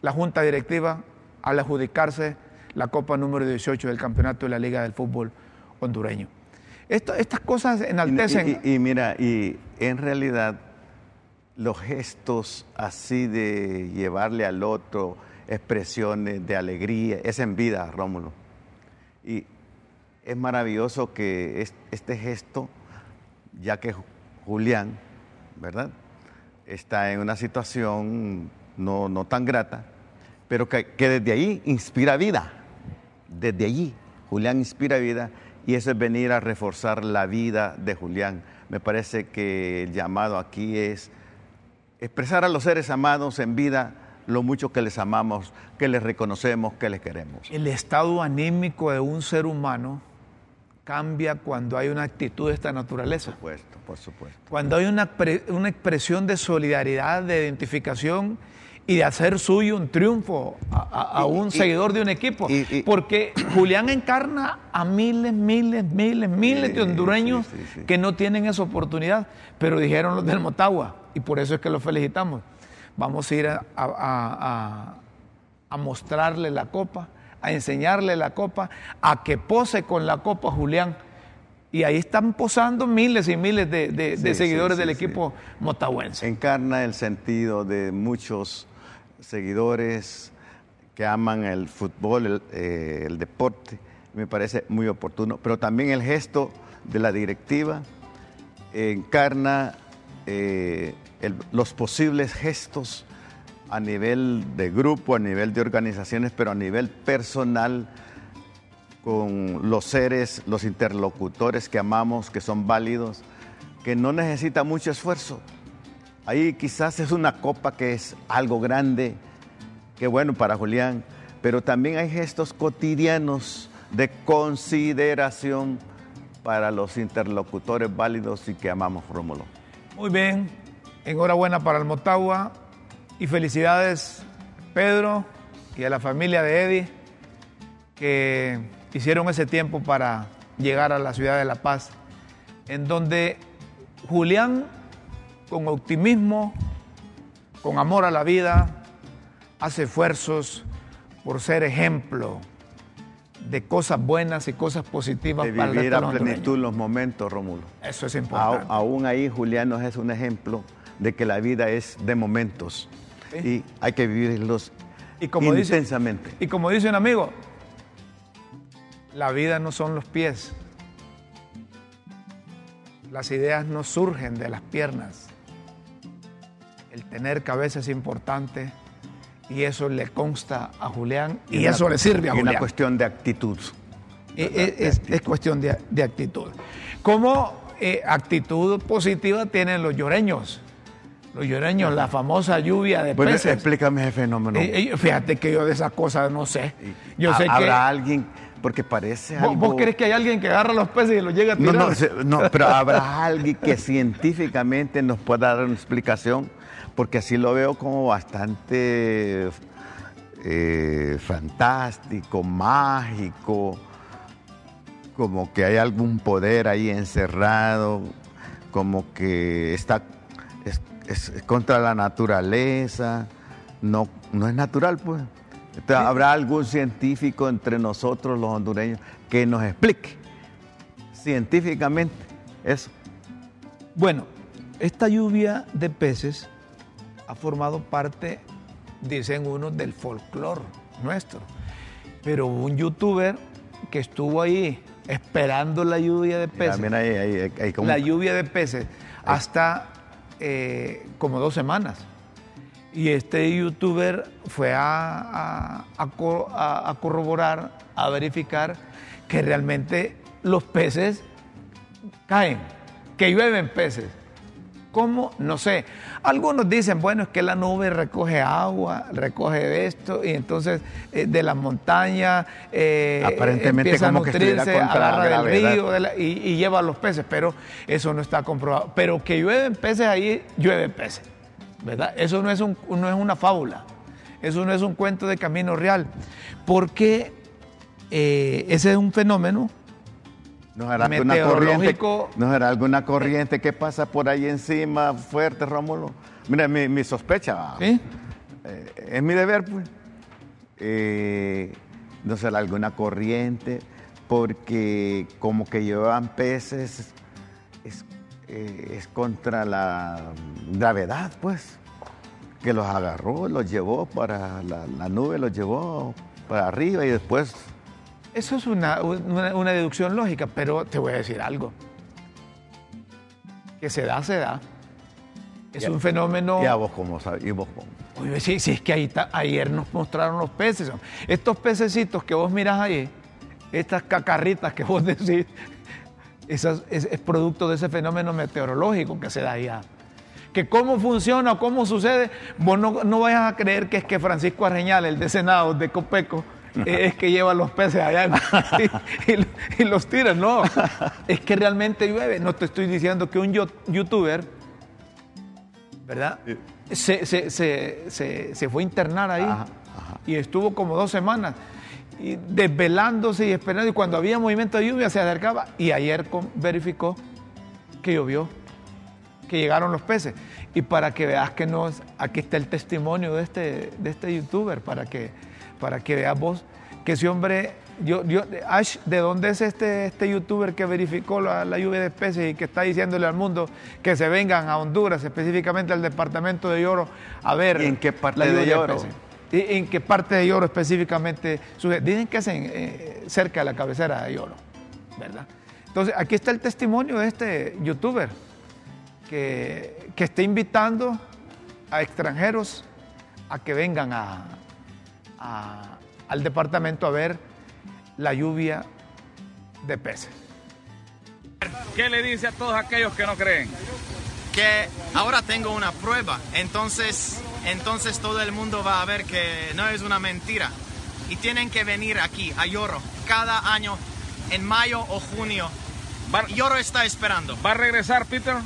la Junta Directiva, al adjudicarse la Copa número 18 del Campeonato de la Liga del Fútbol Hondureño. Esto- estas cosas Y, enaltecen. y- y mira, y en realidad los gestos así de llevarle al otro expresiones de alegría, es en vida, Rómulo. Y es maravilloso que es- este gesto, ya que Ju- Julián, ¿verdad? Está en una situación no, no tan grata, pero que, que desde ahí inspira vida. Desde allí, Julián inspira vida y eso es venir a reforzar la vida de Julián. Me parece que el llamado aquí es expresar a los seres amados en vida lo mucho que les amamos, que les reconocemos, que les queremos. El estado anímico de un ser humano cambia cuando hay una actitud de esta naturaleza. Por supuesto, por supuesto. Cuando hay una, una expresión de solidaridad, de identificación y de hacer suyo un triunfo a, a- a Y- un y- seguidor de un equipo. y- Porque Julián encarna a miles, miles, miles, miles de hondureños sí, sí, sí. que no tienen esa oportunidad, pero dijeron los del Motagua y por eso es que los felicitamos. Vamos a ir a, mostrarle la copa, a enseñarle la copa, a que pose con la copa Julián. Y ahí están posando miles y miles de, de- de Sí, seguidores sí, sí, del equipo motahuense. Encarna el sentido de muchos seguidores que aman el fútbol, el, eh, el deporte. Me parece muy oportuno. Pero también el gesto de la directiva encarna eh, los posibles gestos a nivel de grupo, a nivel de organizaciones, pero a nivel personal con los seres, los interlocutores que amamos, que son válidos, que no necesita mucho esfuerzo. Ahí quizás es una copa que es algo grande, que bueno para Julián, pero también hay gestos cotidianos de consideración para los interlocutores válidos y que amamos, Rómulo. Muy bien, enhorabuena para el Motagua y felicidades Pedro y a la familia de Eddie que hicieron ese tiempo para llegar a la ciudad de La Paz, en donde Julián, con optimismo, con amor a la vida, hace esfuerzos por ser ejemplo de cosas buenas y cosas positivas De para vivir a plenitud los momentos, Rómulo. Eso es importante. aún ahí Julián nos es un ejemplo de que la vida es de momentos Sí. y hay que vivirlos. Y como dice- intensamente. Y como dice un amigo, la vida no son los pies. Las ideas no surgen de las piernas. El tener cabeza es importante y eso le consta a Julián y, una- eso le sirve a y una Julián. cuestión de actitud. Eh, eh, es, actitud. es cuestión de, de actitud. ¿Cómo eh, actitud positiva tienen los lloreños? Los lloreños, la famosa lluvia de Bueno, peces. explícame ese fenómeno. Eh, fíjate que yo de esas cosas no sé. Yo sé que. Habrá alguien, porque parece ¿Vos, algo... vos crees que hay alguien que agarra los peces y los llega a No, tirar? no, no, pero habrá alguien que científicamente nos pueda dar una explicación, porque así lo veo como bastante eh, fantástico, mágico, como que hay algún poder ahí encerrado, como que está es, es contra la naturaleza, no, no es natural, pues. Entonces, habrá algún científico entre nosotros, los hondureños, que nos explique científicamente eso. Bueno, esta lluvia de peces ha formado parte, dicen unos, del folclore nuestro. Pero hubo un youtuber que estuvo ahí esperando la lluvia de peces. mira ahí, ahí- ahí como- la lluvia de peces hasta eh, como dos semanas. Y este youtuber fue a, a- a co- a- a corroborar, a verificar que realmente los peces caen, que llueven peces. ¿Cómo? No sé. Algunos dicen, bueno, es que la nube recoge agua, recoge esto, y entonces eh, de la montaña eh, Aparentemente empieza como a que nutrirse, la agarra del río de la- y, y lleva a los peces, pero eso no está comprobado. Pero que llueven peces ahí, llueven peces, ¿verdad? Eso no es, un, no es una fábula, eso no es un cuento de camino real, porque eh, ese es un fenómeno ¿No será alguna corriente, no será alguna corriente que pasa por ahí encima fuerte, Rómulo? Mira, mi, mi sospecha, ¿sí? eh, es mi deber, pues. Eh, no será alguna corriente, porque como que llevan peces, es, eh, es contra la gravedad, pues, que los agarró, los llevó para la, la nube, los llevó para arriba y después Eso es una, una- una deducción lógica, pero te voy a decir algo. Que se da, se da. Es Ya- un fenómeno... ¿Y a vos cómo sabes? ¿Y vos cómo? Oye, sí, sí, es que ahí está- ayer nos mostraron los peces. Estos pececitos que vos mirás ahí, estas cacarritas que vos decís, esas- es, es producto de ese fenómeno meteorológico que se da allá. Que cómo funciona o cómo sucede, vos no, no vayas a creer que es que Francisco Arreñal, el de Senado, de Copeco, es que lleva los peces allá y, y- y los tira. No, es que realmente llueve. No te estoy diciendo que un yo- youtuber ¿verdad? Se, se- se- se- fue a internar ahí Ajá, ajá. y estuvo como dos semanas y desvelándose y esperando y cuando había movimiento de lluvia se acercaba y ayer con- verificó que llovió, que llegaron los peces. Y para que veas que no, es- aquí está el testimonio de este, de este youtuber, para que, para que veas vos que ese hombre, yo, yo, Ash, ¿de dónde es este, este youtuber que verificó la, la lluvia de peces y que está diciéndole al mundo que se vengan a Honduras, específicamente al departamento de Lloro, a ver ¿Y en qué parte la de Lloro? peces? ¿Y ¿En qué parte de Lloro específicamente? Dicen que es en, eh, cerca de la cabecera de Lloro, ¿verdad? Entonces, aquí está el testimonio de este youtuber que, que está invitando a extranjeros a que vengan a, a- al departamento a ver la lluvia de peces. ¿Qué le dice a todos aquellos que no creen? que ahora tengo una prueba, entonces, entonces todo el mundo va a ver que no es una mentira. Y tienen que venir aquí a Lloro cada año en mayo o junio. Va, Lloro está esperando. ¿Va a regresar Peter?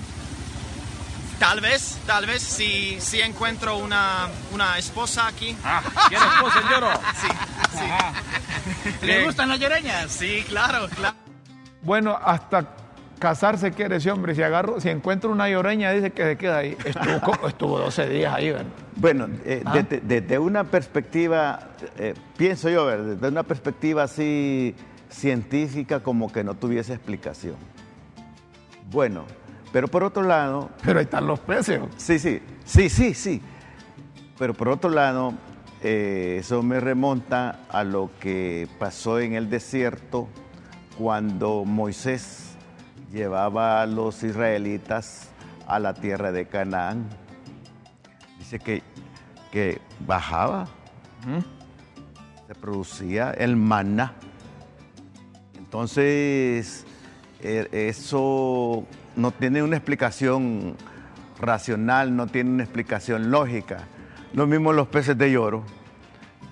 Tal vez, tal vez si, si encuentro una, una esposa aquí. Ah, ¿quiere esposa en lloro? Sí, sí. Ajá. Bien. las lloreñas? Sí, claro, claro. Bueno, hasta casarse quiere ese hombre. Si, agarro, si encuentra una lloreña, dice que se queda ahí. Estuvo, estuvo 12 días ahí, ¿verdad? Bueno, eh, Ah. desde, desde una perspectiva, eh, pienso yo, ¿verdad? desde una perspectiva así científica, como que no tuviese explicación. Bueno, pero por otro lado, Pero ahí están los peces. sí, sí, sí, sí, sí. Pero por otro lado, eh, eso me remonta a lo que pasó en el desierto cuando Moisés llevaba a los israelitas a la tierra de Canaán. Dice que, que bajaba, se producía el maná. Entonces, eh, eso no tiene una explicación racional, no tiene una explicación lógica. Lo mismo los peces de lloro.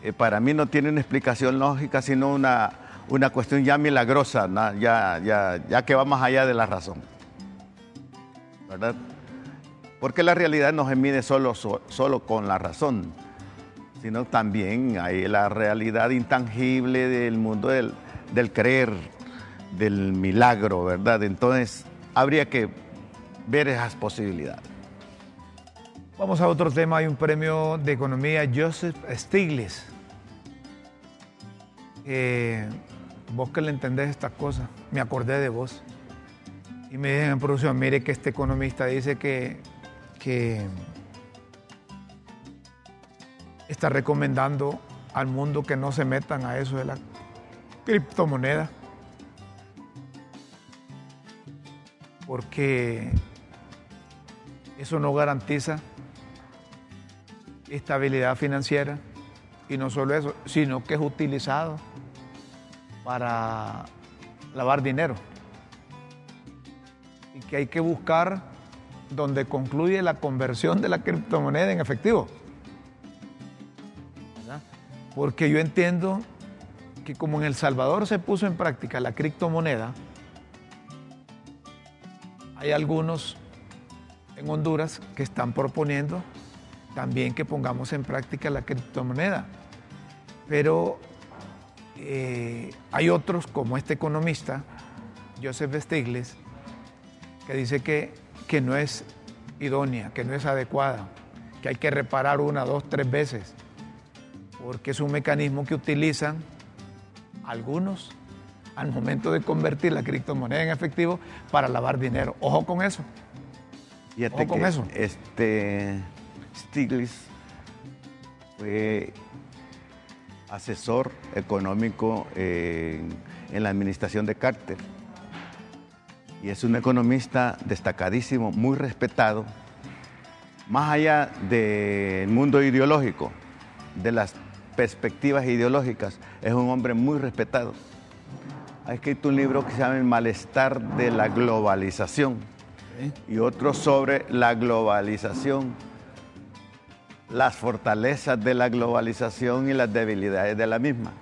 Eh, para mí no tiene una explicación lógica, sino una, una cuestión ya milagrosa, ya, ya, ya que va más allá de la razón. ¿Verdad? Porque la realidad no se mide solo, solo con la razón, sino también hay la realidad intangible del mundo del, del creer, del milagro, ¿verdad? Entonces, habría que ver esas posibilidades. Vamos a otro tema. Hay un premio de economía Joseph Stiglitz. Eh, vos que le entendés estas cosas, me acordé de vos. Y me dicen en producción, mire que este economista dice que, que está recomendando al mundo que no se metan a eso de la criptomoneda. Porque eso no garantiza estabilidad financiera. Y no solo eso, sino que es utilizado para lavar dinero. Y que hay que buscar donde concluye la conversión de la criptomoneda en efectivo. Porque yo entiendo que como en El Salvador se puso en práctica la criptomoneda, hay algunos en Honduras que están proponiendo también que pongamos en práctica la criptomoneda. Pero eh, hay otros, como este economista, Joseph Stiglitz, que dice que, que no es idónea, que no es adecuada, que hay que reparar una, dos, tres veces, porque es un mecanismo que utilizan algunos al momento de convertir la criptomoneda en efectivo para lavar dinero. Ojo con eso. Ojo con eso. Este, Stiglitz fue asesor económico en, la administración de Carter y es un economista destacadísimo, muy respetado, más allá del mundo ideológico, de las perspectivas ideológicas, es un hombre muy respetado. Ha escrito un libro que se llama El malestar de la globalización y otro sobre la globalización las fortalezas de la globalización y las debilidades de la misma.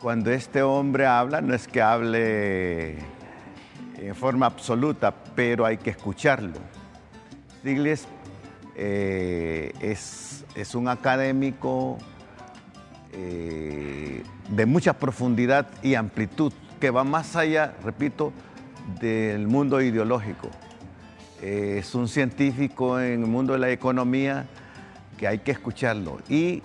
Cuando este hombre habla, no es que hable en forma absoluta, pero hay que escucharlo. Stiglitz eh, es, es, un académico eh, de mucha profundidad y amplitud, que va más allá, repito, del mundo ideológico. Eh, es un científico en el mundo de la economía que hay que escucharlo. Y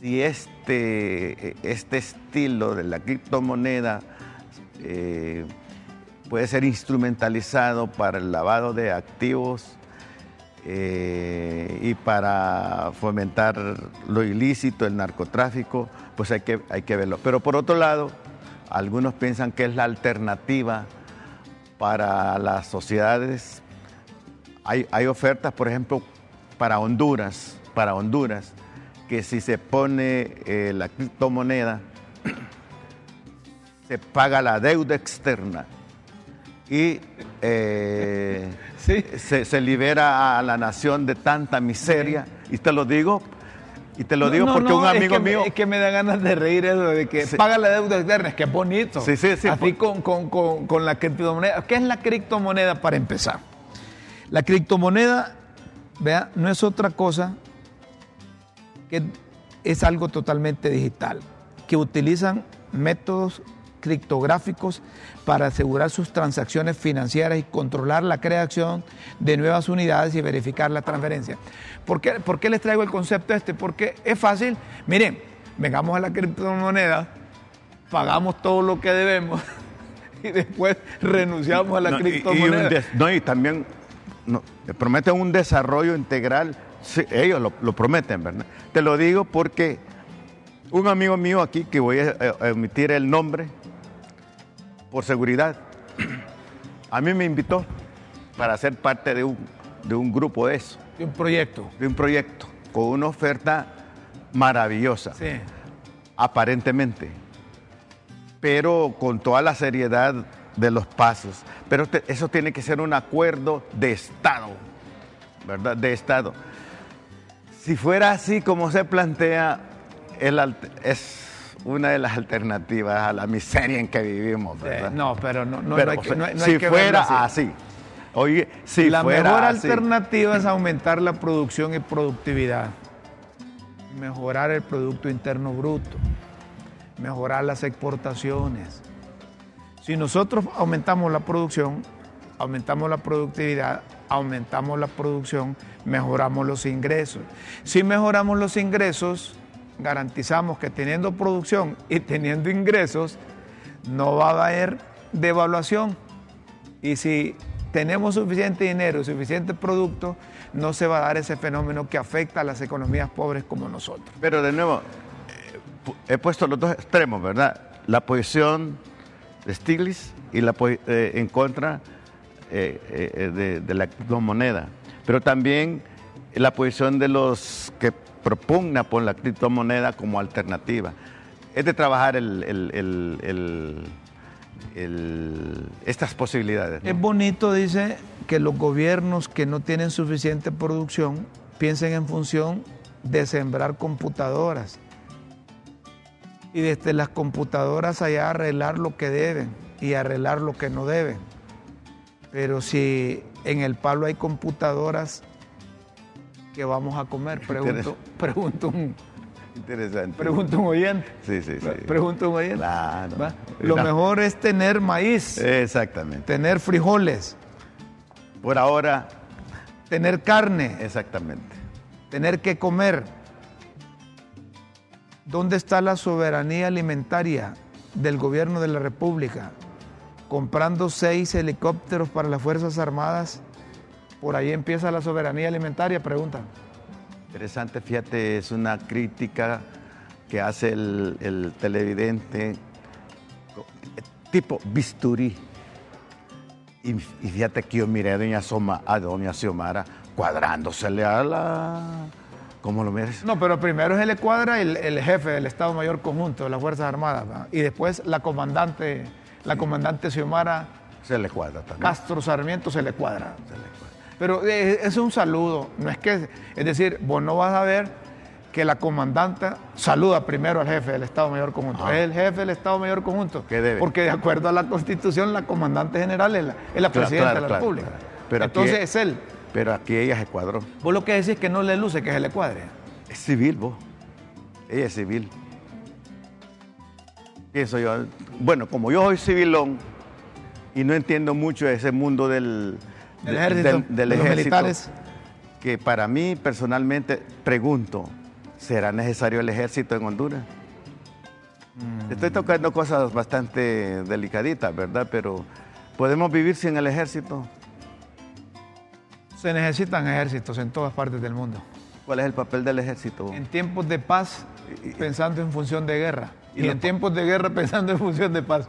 si este, este estilo de la criptomoneda eh, puede ser instrumentalizado para el lavado de activos eh, y para fomentar lo ilícito, el narcotráfico, pues hay que, hay que verlo. Pero por otro lado, algunos piensan que es la alternativa para las sociedades. Hay, hay ofertas, por ejemplo, para Honduras, para Honduras, que si se pone eh, la criptomoneda, se paga la deuda externa y eh, se, libera a la nación de tanta miseria. Y te lo digo, y te lo digo porque un amigo mío. es que me da ganas de reír eso de que paga la deuda externa, es que es bonito. Sí, sí, sí. Así con, con, con, con la criptomoneda. ¿Qué es la criptomoneda para empezar? La criptomoneda vea, no es otra cosa que es algo totalmente digital, que utilizan métodos criptográficos para asegurar sus transacciones financieras y controlar la creación de nuevas unidades y verificar la transferencia. ¿Por qué, ¿Por qué les traigo el concepto este? Porque es fácil. Miren, vengamos a la criptomoneda, pagamos todo lo que debemos y después renunciamos a la criptomoneda. no, y también no, prometen un desarrollo integral, ellos lo, prometen, ¿verdad? te lo digo porque un amigo mío aquí, que voy a, emitir el nombre por seguridad, a mí me invitó para ser parte de un, de un grupo de eso, De un proyecto. de un proyecto, con una oferta maravillosa, Sí. aparentemente, pero con toda la seriedad de los pasos. Pero te- eso tiene que ser un acuerdo de Estado, ¿verdad? De Estado. Si fuera así como se plantea, el es una de las alternativas a la miseria en que vivimos, ¿verdad? No, pero no, no, Pero, no hay que, no si hay que verlo fuera así. Oye, si la fuera mejor así. alternativa es aumentar la producción y productividad, mejorar el Producto Interno Bruto, mejorar las exportaciones. Si nosotros aumentamos la producción, aumentamos la productividad, aumentamos la producción, mejoramos los ingresos. Si mejoramos los ingresos, garantizamos que teniendo producción y teniendo ingresos, no va a haber devaluación. Y si tenemos suficiente dinero y suficiente producto, no se va a dar ese fenómeno que afecta a las economías pobres como nosotros. Pero de nuevo, eh, he puesto los dos extremos, ¿verdad? La posición de Stiglitz y la eh, en contra eh, eh, de, la criptomoneda. Pero también la posición de los que propugna por la criptomoneda como alternativa. Es de trabajar estas posibilidades. Es bonito, dice, que los gobiernos que no tienen suficiente producción piensen en función de sembrar computadoras y desde las computadoras allá arreglar lo que deben y arreglar lo que no deben. Pero si en el palo hay computadoras, ¿qué vamos a comer? Pregunto, pregunto, un, Interesante. pregunto un oyente. Sí, sí, sí. Pregunto un oyente. Claro. ¿Va? Lo No. mejor es tener maíz, Exactamente. tener frijoles, Por ahora, tener carne, exactamente. tener que comer. ¿Dónde está la soberanía alimentaria del gobierno de la República? Comprando seis helicópteros para las Fuerzas Armadas, por ahí empieza la soberanía alimentaria, pregunta. Interesante, fíjate, es una crítica que hace el, el televidente tipo bisturí. Y, y fíjate que yo miré a doña, Soma, a doña Xiomara cuadrándosele a la... ¿Cómo lo miras? No, pero primero es el cuadra el, el jefe del Estado Mayor Conjunto de las Fuerzas Armadas, y después la comandante, la comandante Xiomara Se le cuadra también. Castro Sarmiento se le cuadra. Se le cuadra. Pero eh, es un saludo, no es que, es decir, vos no vas a ver que la comandante saluda primero al jefe del Estado Mayor Conjunto. Ah. Es el jefe del Estado Mayor Conjunto. ¿Qué debe? Porque de acuerdo a la Constitución, la comandante general es la, es la Claro, presidenta claro, de la claro, República. Pero aquí Entonces es- es él. Pero aquí ella se cuadró. Vos lo que decís es que no le luce que se le cuadre. Es civil, vos. Ella es civil. Pienso yo. Bueno, como yo soy civilón y no entiendo mucho ese mundo del, Del de- ejército, del- del de los ejército, militares. que para mí personalmente pregunto, ¿será necesario el ejército en Honduras? Mm. Estoy tocando cosas bastante delicaditas, ¿verdad? Pero ¿podemos vivir sin el ejército? Se necesitan ejércitos en todas partes del mundo. ¿Cuál es el papel del ejército? En tiempos de paz, pensando en función de guerra. Y en tiempos de guerra, pensando en función de paz.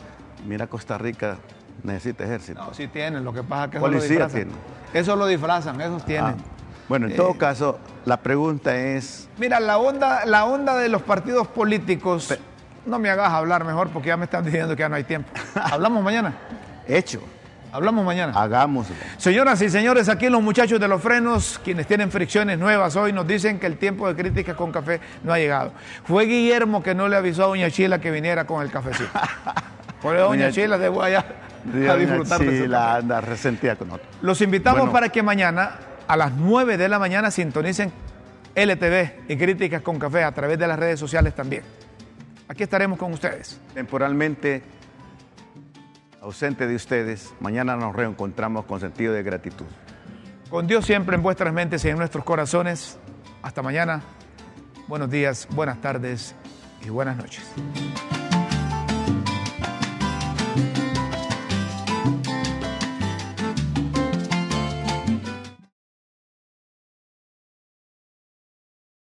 Mira, Costa Rica necesita ejército. No, sí tienen, lo que pasa es que Policía disfrazan. tiene. Eso lo disfrazan, esos tienen. Ah, bueno, en Eh, todo caso, la pregunta es, Mira, la onda, la onda de los partidos políticos, no me hagas hablar mejor porque ya me están diciendo que ya no hay tiempo. Hablamos mañana. hecho, Hablamos mañana. hagámoslo. Señoras y señores, aquí los muchachos de los frenos, quienes tienen fricciones nuevas hoy, nos dicen que el tiempo de críticas con café no ha llegado. Fue Guillermo que no le avisó a Doña Chila que viniera con el cafecito. Por eso Doña Doña Chila de allá a disfrutar de ese la anda resentida con otro. Los invitamos Bueno. para que mañana a las 9 de la mañana sintonicen LTV y Críticas con Café a través de las redes sociales también. Aquí estaremos con ustedes. Temporalmente ausente de ustedes, mañana nos reencontramos con sentido de gratitud. Con Dios siempre en vuestras mentes y en nuestros corazones. Hasta mañana. Buenos días, buenas tardes y buenas noches.